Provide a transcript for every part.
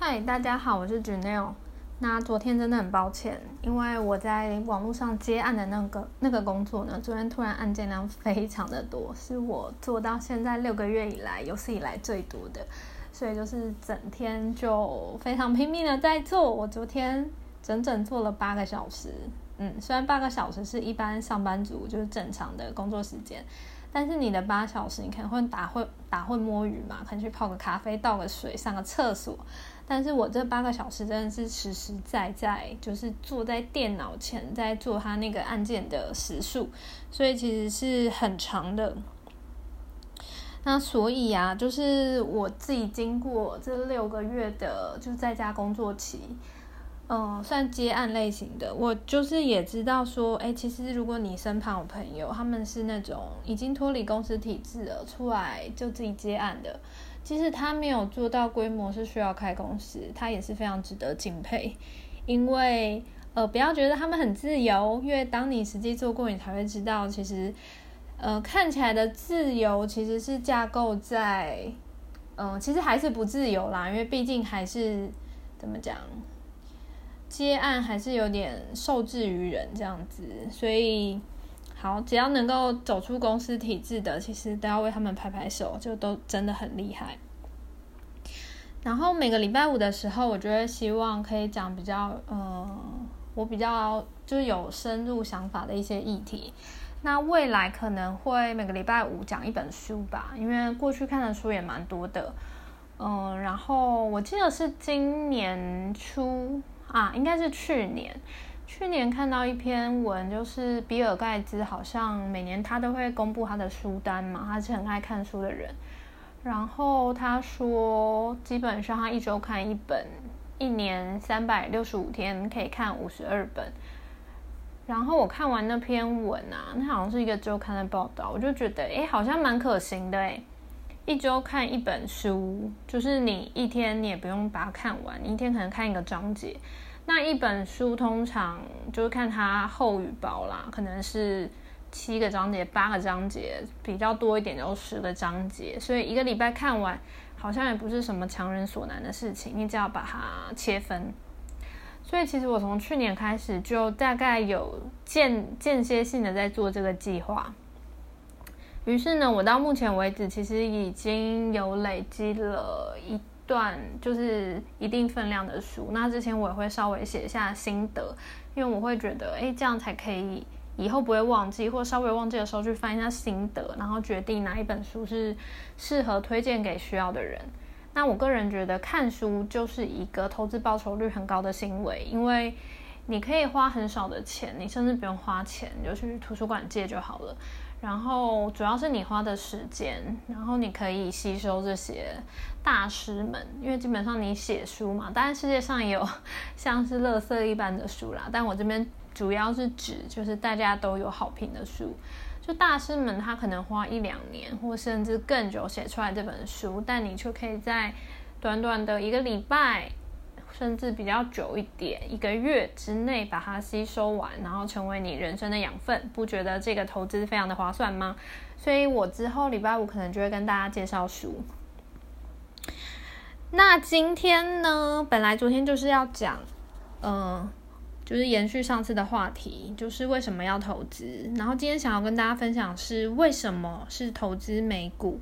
嗨，大家好，我是 Janelle。那昨天真的很抱歉，因为我在网络上接案的那个那个工作呢，昨天突然案件量非常的多，是我做到现在六个月以来有史以来最多的，所以就是整天就非常拼命的在做。我昨天整整做了八个小时，嗯，虽然八个小时是一般上班族就是正常的工作时间。但是你的八小时，你可能会打会打会摸鱼嘛，可能去泡个咖啡、倒个水、上个厕所。但是我这八个小时真的是实实在在，就是坐在电脑前在做他那个案件的时数，所以其实是很长的。那所以啊，就是我自己经过这六个月的就在家工作期。嗯，算接案类型的，我就是也知道说，哎，其实如果你身旁有朋友，他们是那种已经脱离公司体制了，出来就自己接案的，其实他没有做到规模是需要开公司，他也是非常值得敬佩。因为呃，不要觉得他们很自由，因为当你实际做过，你才会知道，其实呃，看起来的自由其实是架构在，嗯，其实还是不自由啦，因为毕竟还是怎么讲。接案还是有点受制于人这样子，所以好，只要能够走出公司体制的，其实都要为他们拍拍手，就都真的很厉害。然后每个礼拜五的时候，我觉得希望可以讲比较，呃，我比较就是有深入想法的一些议题。那未来可能会每个礼拜五讲一本书吧，因为过去看的书也蛮多的，嗯，然后我记得是今年初。啊，应该是去年，去年看到一篇文，就是比尔盖茨好像每年他都会公布他的书单嘛，他是很爱看书的人。然后他说，基本上他一周看一本，一年三百六十五天可以看五十二本。然后我看完那篇文啊，那好像是一个周刊的报道，我就觉得，哎，好像蛮可行的，哎，一周看一本书，就是你一天你也不用把它看完，你一天可能看一个章节。那一本书通常就是看它厚与薄啦，可能是七个章节、八个章节，比较多一点就十个章节，所以一个礼拜看完好像也不是什么强人所难的事情，你只要把它切分。所以其实我从去年开始就大概有间间歇性的在做这个计划，于是呢，我到目前为止其实已经有累积了一。段就是一定分量的书，那之前我也会稍微写下心得，因为我会觉得，哎，这样才可以以后不会忘记，或稍微忘记的时候去翻一下心得，然后决定哪一本书是适合推荐给需要的人。那我个人觉得看书就是一个投资报酬率很高的行为，因为你可以花很少的钱，你甚至不用花钱，你就去图书馆借就好了。然后主要是你花的时间，然后你可以吸收这些大师们，因为基本上你写书嘛，当然世界上也有像是垃圾一般的书啦，但我这边主要是指就是大家都有好评的书，就大师们他可能花一两年或甚至更久写出来这本书，但你却可以在短短的一个礼拜。甚至比较久一点，一个月之内把它吸收完，然后成为你人生的养分，不觉得这个投资非常的划算吗？所以我之后礼拜五可能就会跟大家介绍书。那今天呢，本来昨天就是要讲，嗯，就是延续上次的话题，就是为什么要投资。然后今天想要跟大家分享是为什么是投资美股。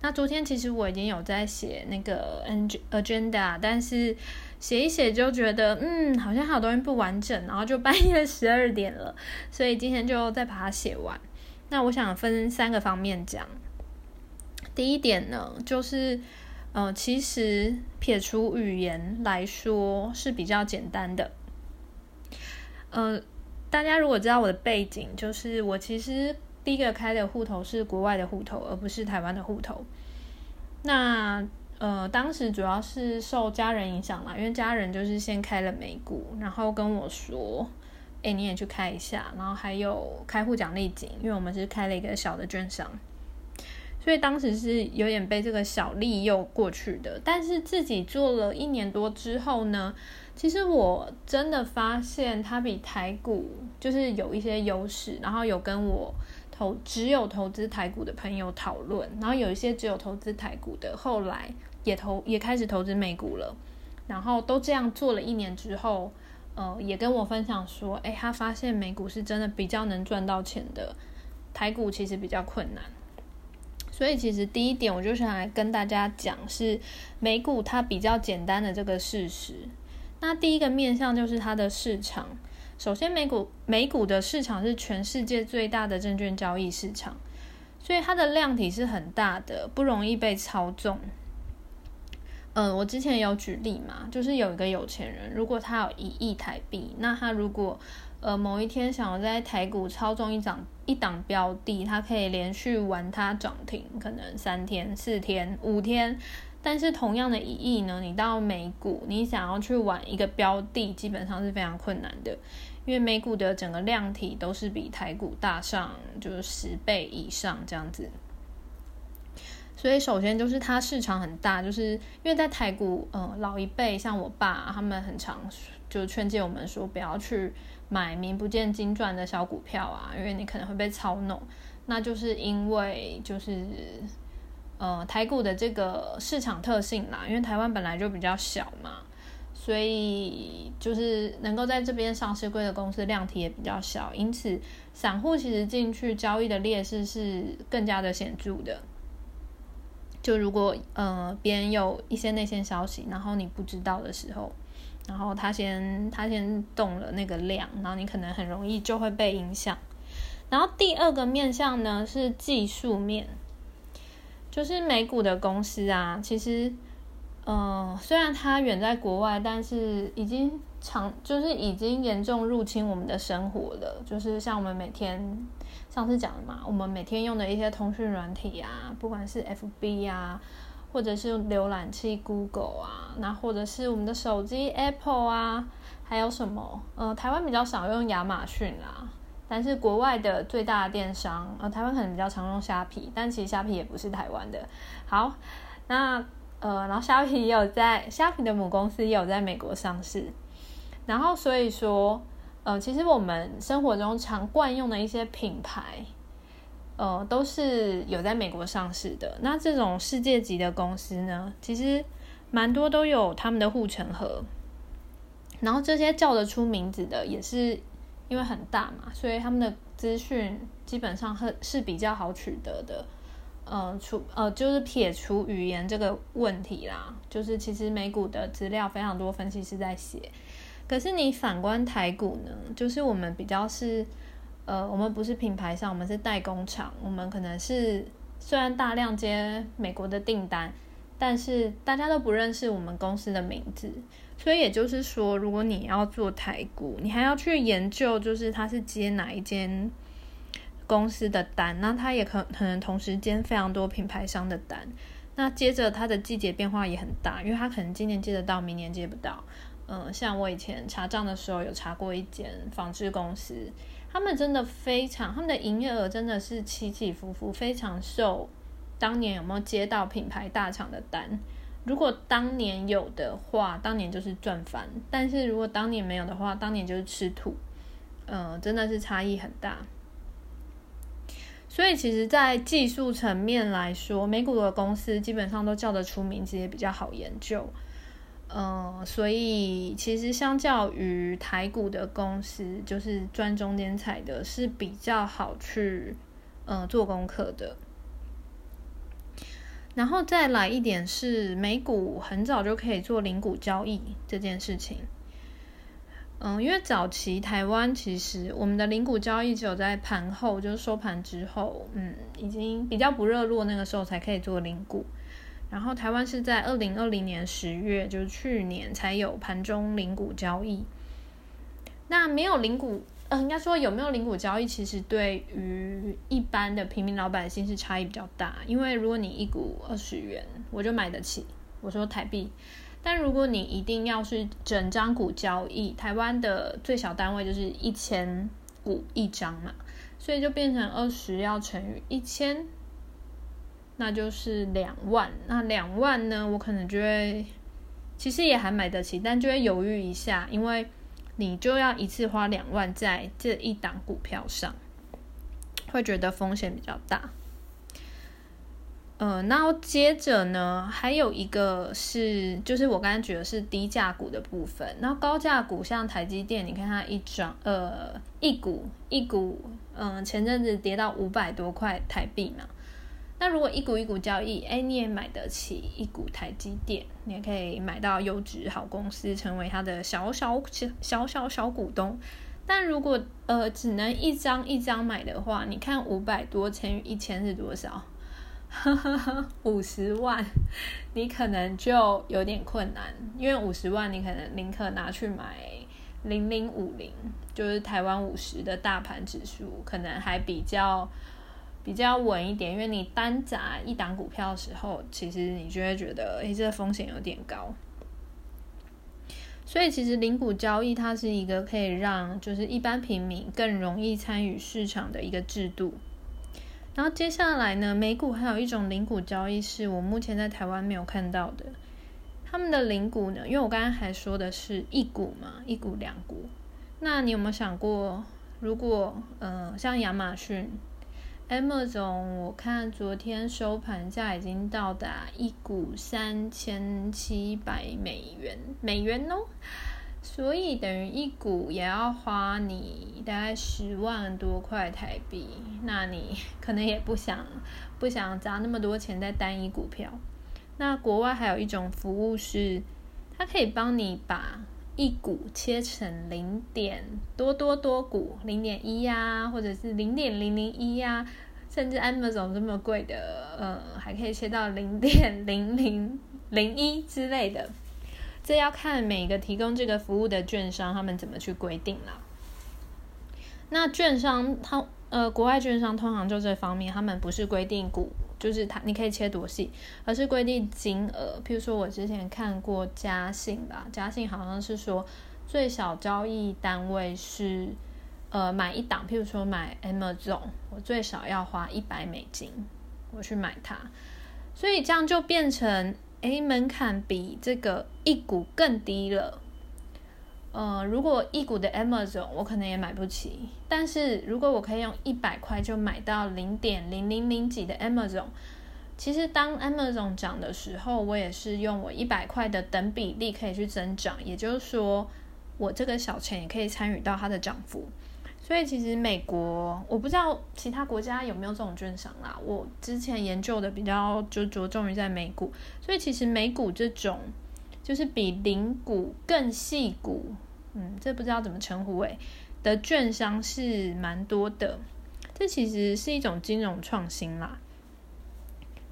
那昨天其实我已经有在写那个 agenda，但是写一写就觉得，嗯，好像好多人不完整，然后就半夜十二点了，所以今天就再把它写完。那我想分三个方面讲。第一点呢，就是，呃，其实撇除语言来说是比较简单的。呃，大家如果知道我的背景，就是我其实。第一个开的户头是国外的户头，而不是台湾的户头。那呃，当时主要是受家人影响啦，因为家人就是先开了美股，然后跟我说：“哎，你也去开一下。”然后还有开户奖励金，因为我们是开了一个小的券商，所以当时是有点被这个小利诱过去的。但是自己做了一年多之后呢，其实我真的发现它比台股就是有一些优势，然后有跟我。只有投资台股的朋友讨论，然后有一些只有投资台股的，后来也投也开始投资美股了。然后都这样做了一年之后，呃，也跟我分享说，哎，他发现美股是真的比较能赚到钱的，台股其实比较困难。所以其实第一点，我就想来跟大家讲是美股它比较简单的这个事实。那第一个面向就是它的市场。首先，美股美股的市场是全世界最大的证券交易市场，所以它的量体是很大的，不容易被操纵。嗯，我之前有举例嘛，就是有一个有钱人，如果他有一亿台币，那他如果呃某一天想要在台股操纵一涨一档标的，他可以连续玩它涨停，可能三天、四天、五天。但是同样的一亿呢，你到美股，你想要去玩一个标的，基本上是非常困难的，因为美股的整个量体都是比台股大上就是十倍以上这样子。所以首先就是它市场很大，就是因为在台股，嗯，老一辈像我爸他们很常就劝诫我们说，不要去买名不见经传的小股票啊，因为你可能会被操弄。那就是因为就是。呃，台股的这个市场特性啦，因为台湾本来就比较小嘛，所以就是能够在这边上市贵的公司量体也比较小，因此散户其实进去交易的劣势是更加的显著的。就如果呃别人有一些内线消息，然后你不知道的时候，然后他先他先动了那个量，然后你可能很容易就会被影响。然后第二个面向呢是技术面。就是美股的公司啊，其实，嗯，虽然它远在国外，但是已经长，就是已经严重入侵我们的生活了。就是像我们每天上次讲的嘛，我们每天用的一些通讯软体啊，不管是 FB 啊，或者是浏览器 Google 啊，那或者是我们的手机 Apple 啊，还有什么？呃，台湾比较少用亚马逊啦。但是国外的最大的电商，呃，台湾可能比较常用虾皮，但其实虾皮也不是台湾的。好，那呃，然后虾皮也有在虾皮的母公司也有在美国上市，然后所以说，呃，其实我们生活中常惯用的一些品牌，呃，都是有在美国上市的。那这种世界级的公司呢，其实蛮多都有他们的护城河，然后这些叫得出名字的也是。因为很大嘛，所以他们的资讯基本上是是比较好取得的。呃，除呃就是撇除语言这个问题啦，就是其实美股的资料非常多，分析师在写。可是你反观台股呢，就是我们比较是呃，我们不是品牌商，我们是代工厂，我们可能是虽然大量接美国的订单，但是大家都不认识我们公司的名字。所以也就是说，如果你要做台股，你还要去研究，就是它是接哪一间公司的单，那他也可可能同时间非常多品牌商的单。那接着它的季节变化也很大，因为它可能今年接得到，明年接不到。嗯，像我以前查账的时候有查过一间纺织公司，他们真的非常，他们的营业额真的是起起伏伏，非常受当年有没有接到品牌大厂的单。如果当年有的话，当年就是赚翻；但是如果当年没有的话，当年就是吃土。嗯，真的是差异很大。所以其实，在技术层面来说，美股的公司基本上都叫得出名字，也比较好研究。嗯，所以其实相较于台股的公司，就是赚中间彩的，是比较好去嗯做功课的。然后再来一点是美股很早就可以做零股交易这件事情，嗯，因为早期台湾其实我们的零股交易只有在盘后，就是收盘之后，嗯，已经比较不热络那个时候才可以做零股。然后台湾是在二零二零年十月，就是去年才有盘中零股交易。那没有零股。呃，应该说有没有零股交易，其实对于一般的平民老百姓是差异比较大。因为如果你一股二十元，我就买得起，我说台币。但如果你一定要是整张股交易，台湾的最小单位就是一千股一张嘛，所以就变成二十要乘以一千，那就是两万。那两万呢，我可能就会，其实也还买得起，但就会犹豫一下，因为。你就要一次花两万在这一档股票上，会觉得风险比较大。呃，那接着呢，还有一个是，就是我刚才举的是低价股的部分。那高价股像台积电，你看它一涨，呃，一股一股，嗯，前阵子跌到五百多块台币嘛。那如果一股一股交易，哎，你也买得起一股台积电，你也可以买到优质好公司，成为它的小小小小小小股东。但如果呃只能一张一张买的话，你看五百多乘以一千是多少？五十万，你可能就有点困难，因为五十万你可能宁可拿去买零零五零，就是台湾五十的大盘指数，可能还比较比较稳一点。因为你单砸一档股票的时候，其实你就会觉得，诶，这个风险有点高。所以其实零股交易它是一个可以让就是一般平民更容易参与市场的一个制度。然后接下来呢，美股还有一种零股交易是我目前在台湾没有看到的。他们的零股呢，因为我刚刚还说的是一股嘛，一股两股。那你有没有想过，如果呃像亚马逊、Amazon，我看昨天收盘价已经到达一股三千七百美元美元哦。所以等于一股也要花你大概十万多块台币，那你可能也不想不想砸那么多钱在单一股票。那国外还有一种服务是，它可以帮你把一股切成零点多多多股，零点一呀，或者是零点零零一呀，甚至 Amazon 这么贵的，呃，还可以切到零点零零零一之类的。这要看每个提供这个服务的券商他们怎么去规定啦。那券商他呃，国外券商通常就这方面，他们不是规定股，就是他你可以切多细，而是规定金额。譬如说我之前看过嘉信吧，嘉信好像是说最小交易单位是呃买一档，譬如说买 Amazon，我最少要花一百美金我去买它，所以这样就变成。哎，门槛比这个一股更低了。呃，如果一股的 Amazon 我可能也买不起，但是如果我可以用一百块就买到零点零零零几的 Amazon，其实当 Amazon 涨的时候，我也是用我一百块的等比例可以去增长，也就是说，我这个小钱也可以参与到它的涨幅。所以其实美国我不知道其他国家有没有这种券商啦。我之前研究的比较就着重于在美股，所以其实美股这种就是比零股更细股，嗯，这不知道怎么称呼诶的券商是蛮多的。这其实是一种金融创新啦。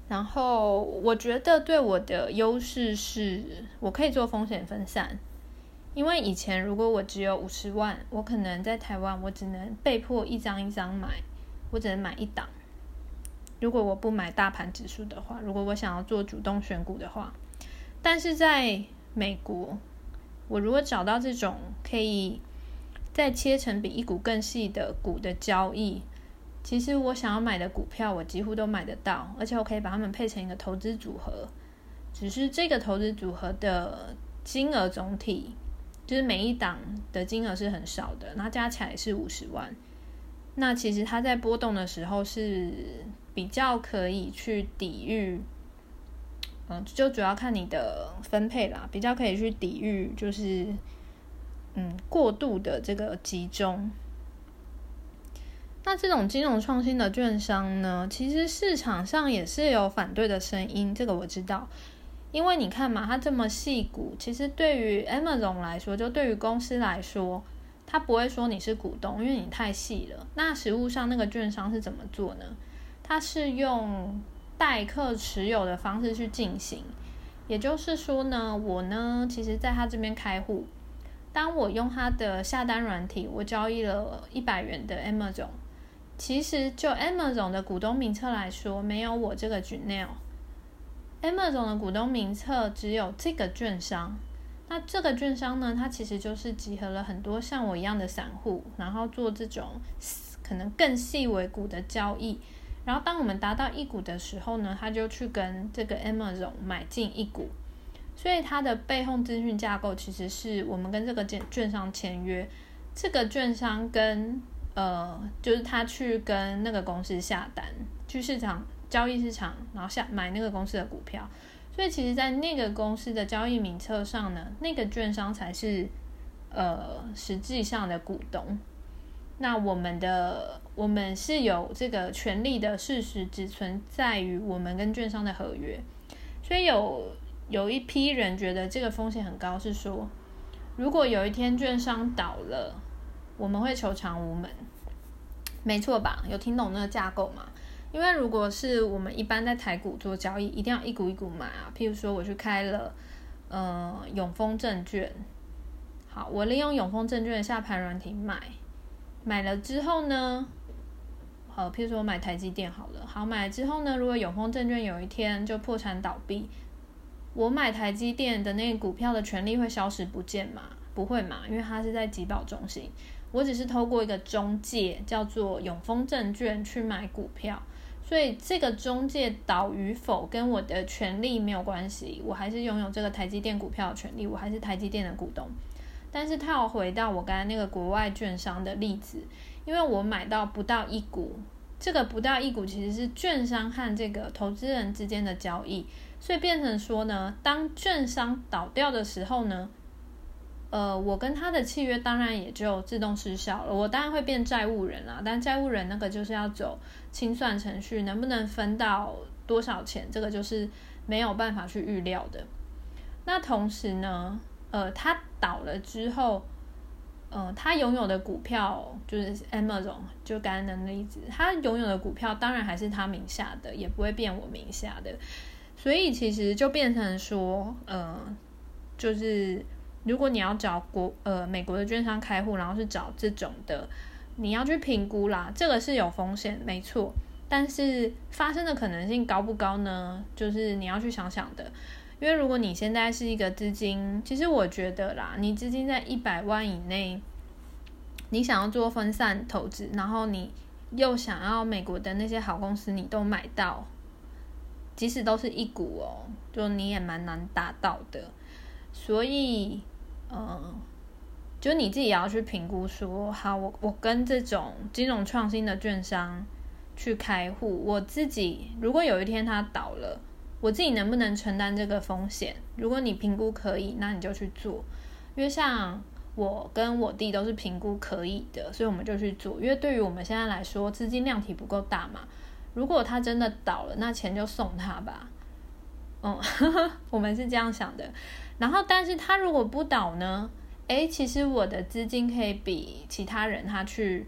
然后我觉得对我的优势是我可以做风险分散。因为以前如果我只有五十万，我可能在台湾，我只能被迫一张一张买，我只能买一档。如果我不买大盘指数的话，如果我想要做主动选股的话，但是在美国，我如果找到这种可以再切成比一股更细的股的交易，其实我想要买的股票，我几乎都买得到，而且我可以把它们配成一个投资组合，只是这个投资组合的金额总体。就是每一档的金额是很少的，那加起来是五十万。那其实它在波动的时候是比较可以去抵御，嗯，就主要看你的分配啦，比较可以去抵御，就是嗯过度的这个集中。那这种金融创新的券商呢，其实市场上也是有反对的声音，这个我知道。因为你看嘛，它这么细股，其实对于 Amazon 来说，就对于公司来说，它不会说你是股东，因为你太细了。那实物上那个券商是怎么做呢？它是用代客持有的方式去进行，也就是说呢，我呢，其实在他这边开户，当我用他的下单软体，我交易了一百元的 Amazon，其实就 Amazon 的股东名册来说，没有我这个 Janelle。Amazon 的股东名册只有这个券商，那这个券商呢，它其实就是集合了很多像我一样的散户，然后做这种可能更细微股的交易。然后当我们达到一股的时候呢，他就去跟这个 Amazon 买进一股。所以它的背后资讯架构其实是我们跟这个券券商签约，这个券商跟呃，就是他去跟那个公司下单，去市场。交易市场，然后下买那个公司的股票。所以其实，在那个公司的交易名册上呢，那个券商才是呃实际上的股东。那我们的我们是有这个权利的事实，只存在于我们跟券商的合约。所以有有一批人觉得这个风险很高，是说如果有一天券商倒了，我们会求偿无门。没错吧？有听懂那个架构吗？因为如果是我们一般在台股做交易，一定要一股一股买啊。譬如说，我去开了呃永丰证券，好，我利用永丰证券的下盘软体买，买了之后呢，好，譬如说我买台积电好了，好买了之后呢，如果永丰证券有一天就破产倒闭，我买台积电的那个股票的权利会消失不见吗？不会嘛，因为它是在集保中心。我只是透过一个中介，叫做永丰证券去买股票，所以这个中介倒与否跟我的权利没有关系，我还是拥有这个台积电股票的权利，我还是台积电的股东。但是它要回到我刚才那个国外券商的例子，因为我买到不到一股，这个不到一股其实是券商和这个投资人之间的交易，所以变成说呢，当券商倒掉的时候呢。呃，我跟他的契约当然也就自动失效了，我当然会变债务人啦。但债务人那个就是要走清算程序，能不能分到多少钱，这个就是没有办法去预料的。那同时呢，呃，他倒了之后，呃，他拥有的股票就是 Amazon，就刚刚的例子，他拥有的股票当然还是他名下的，也不会变我名下的。所以其实就变成说，呃，就是。如果你要找国呃美国的券商开户，然后是找这种的，你要去评估啦，这个是有风险，没错。但是发生的可能性高不高呢？就是你要去想想的。因为如果你现在是一个资金，其实我觉得啦，你资金在一百万以内，你想要做分散投资，然后你又想要美国的那些好公司，你都买到，即使都是一股哦，就你也蛮难达到的。所以。嗯，就你自己也要去评估说，好，我我跟这种金融创新的券商去开户，我自己如果有一天它倒了，我自己能不能承担这个风险？如果你评估可以，那你就去做。因为像我跟我弟都是评估可以的，所以我们就去做。因为对于我们现在来说，资金量体不够大嘛。如果他真的倒了，那钱就送他吧。嗯，我们是这样想的。然后，但是他如果不倒呢？诶，其实我的资金可以比其他人他去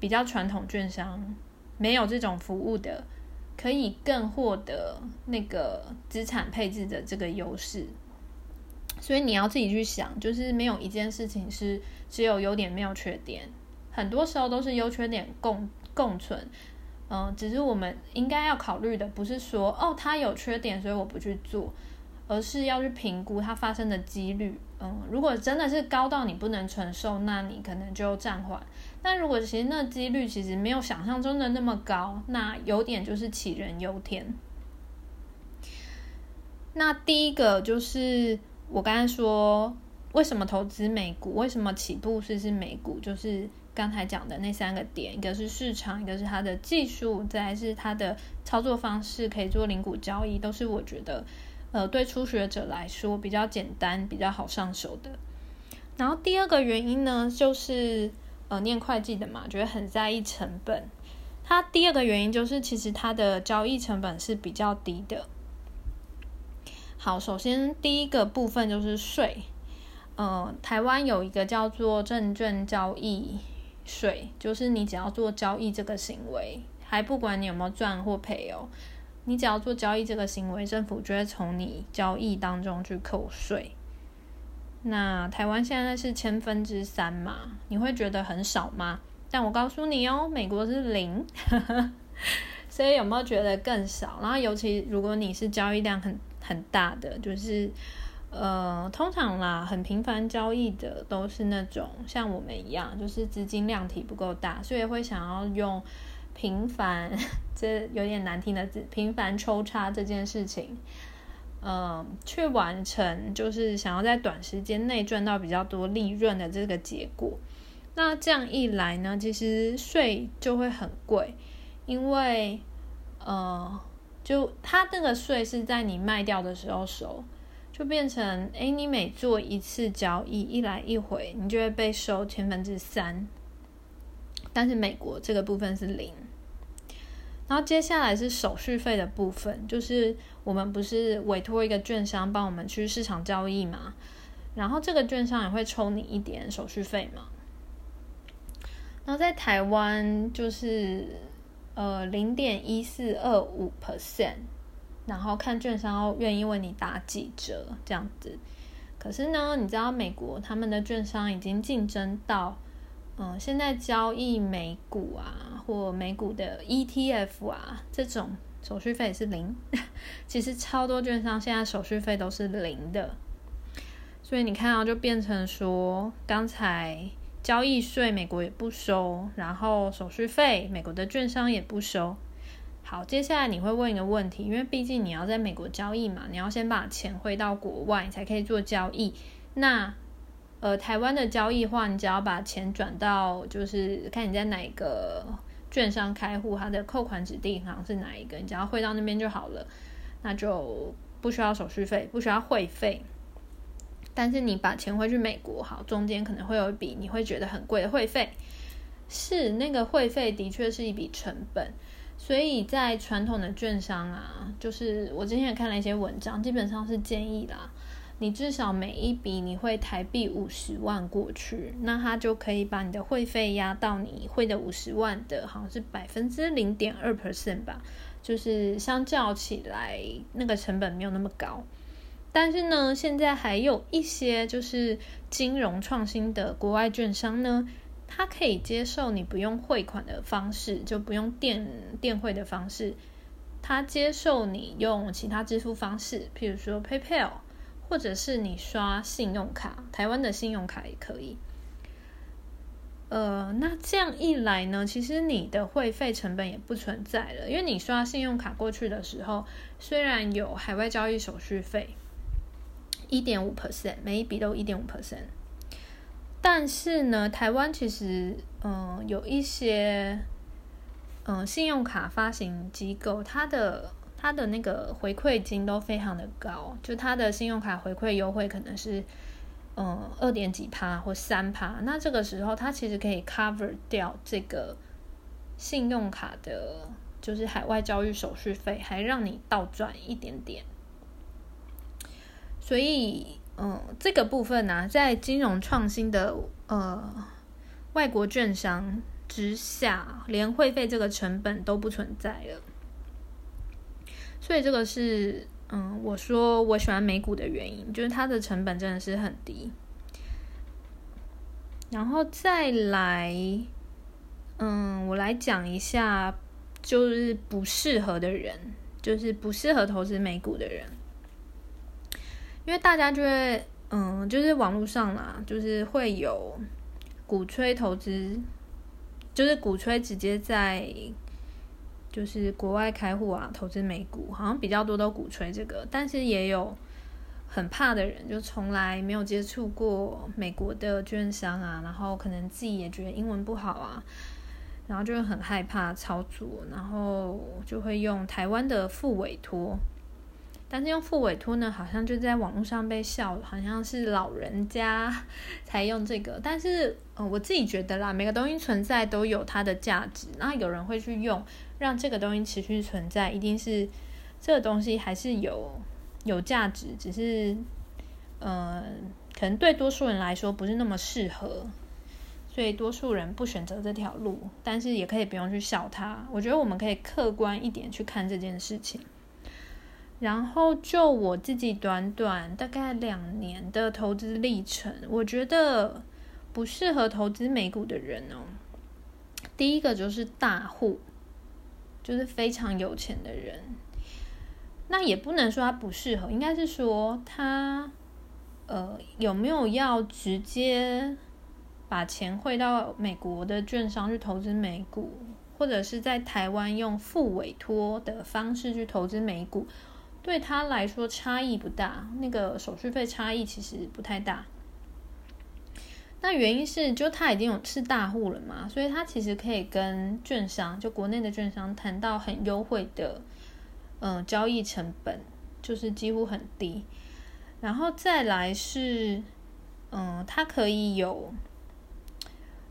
比较传统券商没有这种服务的，可以更获得那个资产配置的这个优势。所以你要自己去想，就是没有一件事情是只有优点没有缺点，很多时候都是优缺点共共存。嗯，只是我们应该要考虑的不是说哦，它有缺点，所以我不去做。而是要去评估它发生的几率，嗯，如果真的是高到你不能承受，那你可能就暂缓。但如果其实那几率其实没有想象中的那么高，那有点就是杞人忧天。那第一个就是我刚才说，为什么投资美股？为什么起步是是美股？就是刚才讲的那三个点，一个是市场，一个是它的技术，再是它的操作方式，可以做零股交易，都是我觉得。呃，对初学者来说比较简单，比较好上手的。然后第二个原因呢，就是呃，念会计的嘛，觉得很在意成本。它第二个原因就是，其实它的交易成本是比较低的。好，首先第一个部分就是税。呃，台湾有一个叫做证券交易税，就是你只要做交易这个行为，还不管你有没有赚或赔哦。你只要做交易这个行为，政府就会从你交易当中去扣税。那台湾现在是千分之三嘛？你会觉得很少吗？但我告诉你哦，美国是零，所以有没有觉得更少？然后尤其如果你是交易量很很大的，就是呃，通常啦，很频繁交易的都是那种像我们一样，就是资金量体不够大，所以会想要用。频繁，这有点难听的字。频繁抽插这件事情，嗯，去完成就是想要在短时间内赚到比较多利润的这个结果。那这样一来呢，其实税就会很贵，因为呃，就它那个税是在你卖掉的时候收，就变成哎，你每做一次交易一来一回，你就会被收千分之三。但是美国这个部分是零。然后接下来是手续费的部分，就是我们不是委托一个券商帮我们去市场交易嘛，然后这个券商也会抽你一点手续费嘛。然后在台湾就是呃零点一四二五 percent，然后看券商愿意为你打几折这样子。可是呢，你知道美国他们的券商已经竞争到。嗯，现在交易美股啊，或美股的 ETF 啊，这种手续费是零。其实超多券商现在手续费都是零的，所以你看啊，就变成说，刚才交易税美国也不收，然后手续费美国的券商也不收。好，接下来你会问一个问题，因为毕竟你要在美国交易嘛，你要先把钱汇到国外才可以做交易。那呃，台湾的交易话，你只要把钱转到，就是看你在哪个券商开户，它的扣款指定银行是哪一个，你只要汇到那边就好了，那就不需要手续费，不需要汇费。但是你把钱汇去美国，好，中间可能会有一笔你会觉得很贵的汇费，是那个汇费的确是一笔成本，所以在传统的券商啊，就是我之前也看了一些文章，基本上是建议啦。你至少每一笔你会台币五十万过去，那他就可以把你的会费压到你会的五十万的，好像是百分之零点二 percent 吧，就是相较起来那个成本没有那么高。但是呢，现在还有一些就是金融创新的国外券商呢，它可以接受你不用汇款的方式，就不用电电汇的方式，它接受你用其他支付方式，譬如说 PayPal。或者是你刷信用卡，台湾的信用卡也可以。呃，那这样一来呢，其实你的会费成本也不存在了，因为你刷信用卡过去的时候，虽然有海外交易手续费一点五 percent，每一笔都一点五 percent，但是呢，台湾其实嗯有一些嗯信用卡发行机构，它的。它的那个回馈金都非常的高，就它的信用卡回馈优惠可能是，嗯，二点几趴或三趴。那这个时候，它其实可以 cover 掉这个信用卡的，就是海外交易手续费，还让你倒赚一点点。所以，嗯，这个部分呢，在金融创新的呃外国券商之下，连会费这个成本都不存在了。所以这个是，嗯，我说我喜欢美股的原因，就是它的成本真的是很低。然后再来，嗯，我来讲一下，就是不适合的人，就是不适合投资美股的人，因为大家就会，嗯，就是网络上啦，就是会有鼓吹投资，就是鼓吹直接在。就是国外开户啊，投资美股好像比较多都鼓吹这个，但是也有很怕的人，就从来没有接触过美国的券商啊，然后可能自己也觉得英文不好啊，然后就很害怕操作，然后就会用台湾的副委托。但是用副委托呢，好像就在网络上被笑，好像是老人家才用这个。但是，呃，我自己觉得啦，每个东西存在都有它的价值。那有人会去用，让这个东西持续存在，一定是这个东西还是有有价值，只是，呃，可能对多数人来说不是那么适合，所以多数人不选择这条路。但是也可以不用去笑它。我觉得我们可以客观一点去看这件事情。然后就我自己短短大概两年的投资历程，我觉得不适合投资美股的人哦。第一个就是大户，就是非常有钱的人。那也不能说他不适合，应该是说他呃有没有要直接把钱汇到美国的券商去投资美股，或者是在台湾用副委托的方式去投资美股。对他来说差异不大，那个手续费差异其实不太大。那原因是，就他已经有是大户了嘛，所以他其实可以跟券商，就国内的券商谈到很优惠的嗯，交易成本就是几乎很低。然后再来是，嗯，它可以有，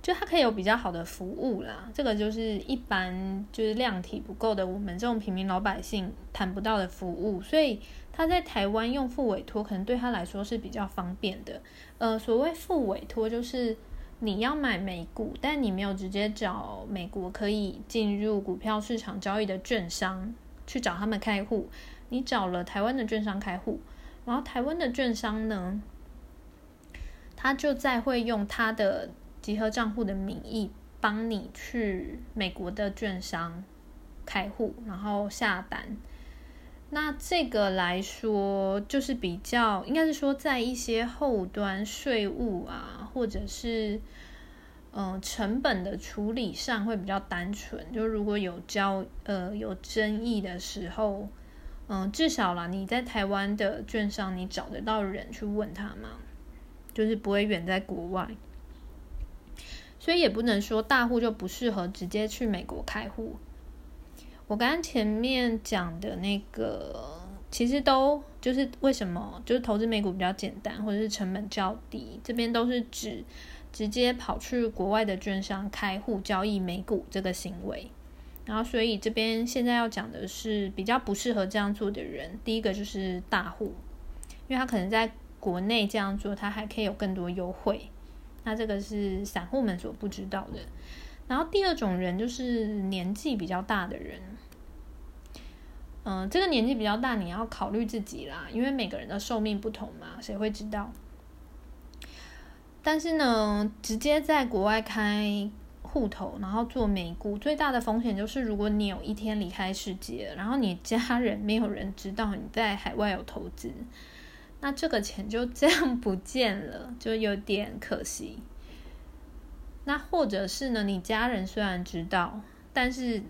就它可以有比较好的服务啦。这个就是一般就是量体不够的，我们这种平民老百姓谈不到的服务。所以他在台湾用副委托，可能对他来说是比较方便的。呃，所谓副委托就是。你要买美股，但你没有直接找美国可以进入股票市场交易的券商去找他们开户，你找了台湾的券商开户，然后台湾的券商呢，他就再会用他的集合账户的名义帮你去美国的券商开户，然后下单。那这个来说，就是比较应该是说，在一些后端税务啊，或者是嗯成本的处理上会比较单纯。就如果有交呃有争议的时候，嗯，至少啦，你在台湾的券商，你找得到人去问他嘛，就是不会远在国外，所以也不能说大户就不适合直接去美国开户。我刚刚前面讲的那个，其实都就是为什么就是投资美股比较简单，或者是成本较低，这边都是指直接跑去国外的券商开户交易美股这个行为。然后，所以这边现在要讲的是比较不适合这样做的人。第一个就是大户，因为他可能在国内这样做，他还可以有更多优惠。那这个是散户们所不知道的。然后第二种人就是年纪比较大的人。嗯，这个年纪比较大，你要考虑自己啦，因为每个人的寿命不同嘛，谁会知道？但是呢，直接在国外开户头，然后做美股，最大的风险就是，如果你有一天离开世界，然后你家人没有人知道你在海外有投资，那这个钱就这样不见了，就有点可惜。那或者是呢，你家人虽然知道，但是。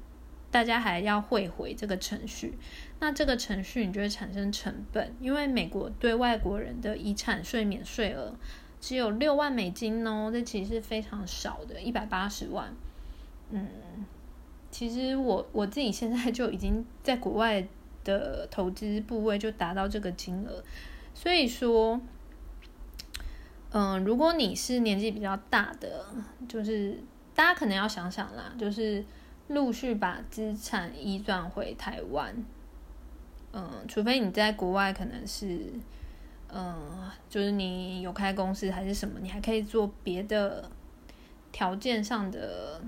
大家还要汇回这个程序，那这个程序你就会产生成本，因为美国对外国人的遗产税免税额只有六万美金哦，这其实是非常少的，一百八十万。嗯，其实我我自己现在就已经在国外的投资部位就达到这个金额，所以说，嗯，如果你是年纪比较大的，就是大家可能要想想啦，就是。陆续把资产移转回台湾，嗯，除非你在国外可能是，嗯，就是你有开公司还是什么，你还可以做别的条件上的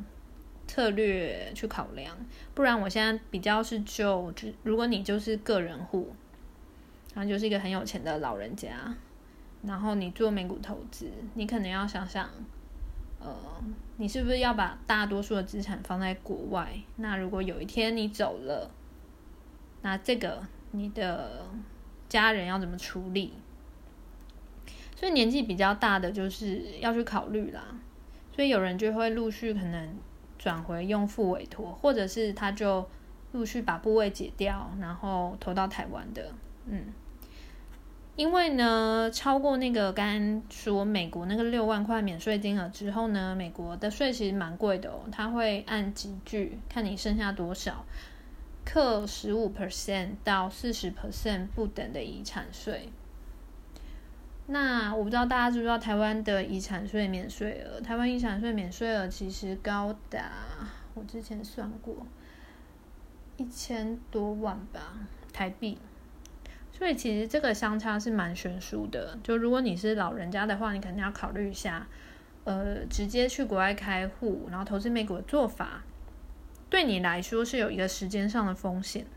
策略去考量。不然，我现在比较是，就如果你就是个人户，然后就是一个很有钱的老人家，然后你做美股投资，你可能要想想。呃，你是不是要把大多数的资产放在国外？那如果有一天你走了，那这个你的家人要怎么处理？所以年纪比较大的就是要去考虑啦。所以有人就会陆续可能转回用副委托，或者是他就陆续把部位解掉，然后投到台湾的，嗯。因为呢，超过那个刚刚说美国那个六万块免税金额之后呢，美国的税其实蛮贵的哦，它会按集聚看你剩下多少，扣十五 percent 到四十 percent 不等的遗产税。那我不知道大家知不知道台湾的遗产税免税额？台湾遗产税免税额其实高达我之前算过一千多万吧，台币。所以其实这个相差是蛮悬殊的。就如果你是老人家的话，你肯定要考虑一下，呃，直接去国外开户，然后投资美股的做法，对你来说是有一个时间上的风险。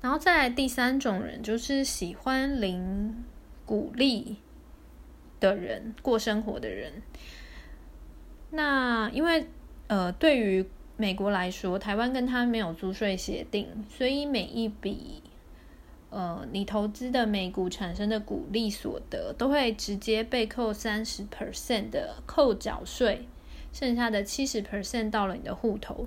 然后再第三种人，就是喜欢领股利的人，过生活的人。那因为呃，对于美国来说，台湾跟他没有租税协定，所以每一笔。呃，你投资的美股产生的股利所得，都会直接被扣三十 percent 的扣缴税，剩下的七十 percent 到了你的户头。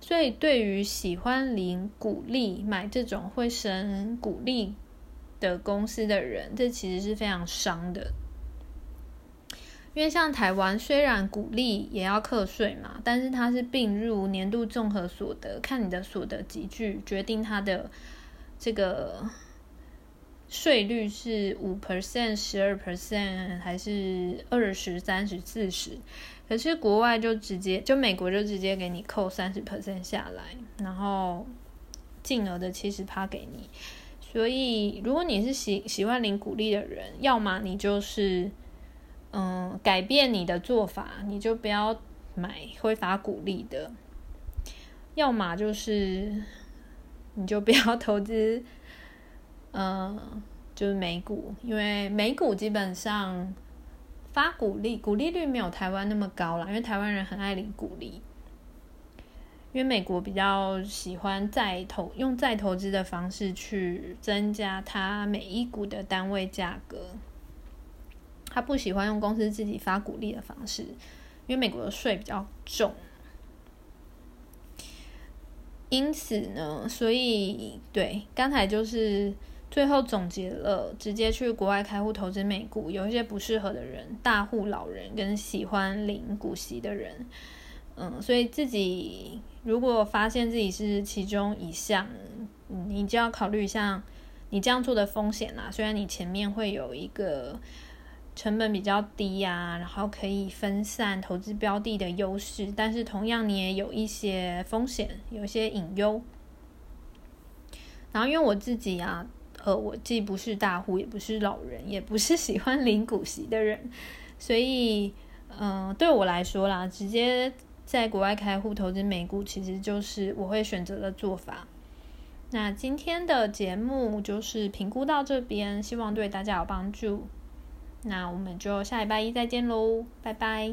所以，对于喜欢领股利、买这种会省股利的公司的人，这其实是非常伤的。因为像台湾虽然鼓励也要课税嘛，但是它是并入年度综合所得，看你的所得集聚决定它的这个税率是五 percent、十二 percent 还是二十三十四十。可是国外就直接就美国就直接给你扣三十 percent 下来，然后净额的七十趴给你。所以如果你是喜喜欢领鼓励的人，要么你就是。嗯，改变你的做法，你就不要买挥发股利的，要么就是你就不要投资，嗯，就是美股，因为美股基本上发股利，股利率没有台湾那么高啦，因为台湾人很爱领股利，因为美国比较喜欢再投用再投资的方式去增加它每一股的单位价格。他不喜欢用公司自己发股利的方式，因为美国的税比较重。因此呢，所以对刚才就是最后总结了，直接去国外开户投资美股，有一些不适合的人，大户老人跟喜欢领股息的人，嗯，所以自己如果发现自己是其中一项，你就要考虑一下你这样做的风险啦。虽然你前面会有一个。成本比较低呀，然后可以分散投资标的的优势，但是同样你也有一些风险，有一些隐忧。然后因为我自己啊，呃，我既不是大户，也不是老人，也不是喜欢领股息的人，所以，嗯，对我来说啦，直接在国外开户投资美股，其实就是我会选择的做法。那今天的节目就是评估到这边，希望对大家有帮助。那我们就下礼拜一再见喽，拜拜。